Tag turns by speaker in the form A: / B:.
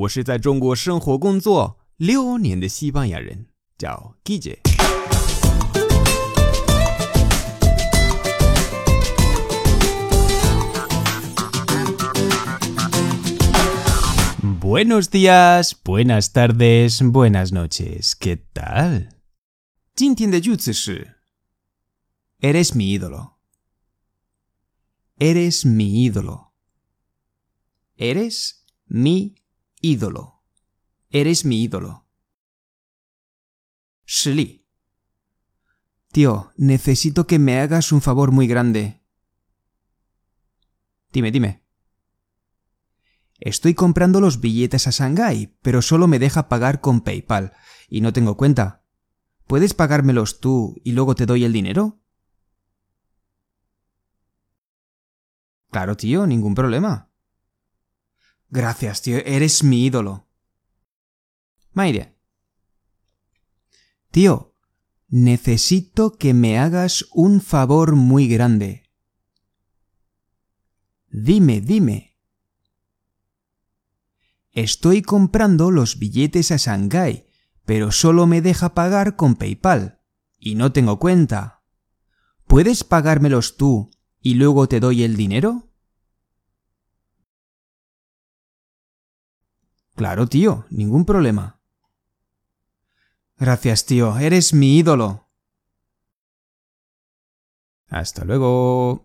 A: 我是在中国生活工作六年的西班牙人，叫 Guille。 Buenos días, buenas tardes, buenas noches. ¿Qué tal? 今天的句子是 Eres mi ídolo. Eres mi ídolo. Eres mi ídolo. Eres mi ídolo. 实例 Tío, necesito que me hagas un favor muy grande. Dime, dime. Estoy comprando los billetes a Shanghái, pero solo me deja pagar con PayPal y no tengo cuenta. ¿Puedes pagármelos tú y luego te doy el dinero? Claro, tío, ningún problema. Gracias, tío, eres mi ídolo. Maire. Tío, necesito que me hagas un favor muy grande. Dime, dime. Estoy comprando los billetes a Shanghái, pero solo me deja pagar con PayPal y no tengo cuenta. ¿Puedes pagármelos tú y luego te doy el dinero? Claro, tío, ningún problema. Gracias, tío, eres mi ídolo. Hasta luego.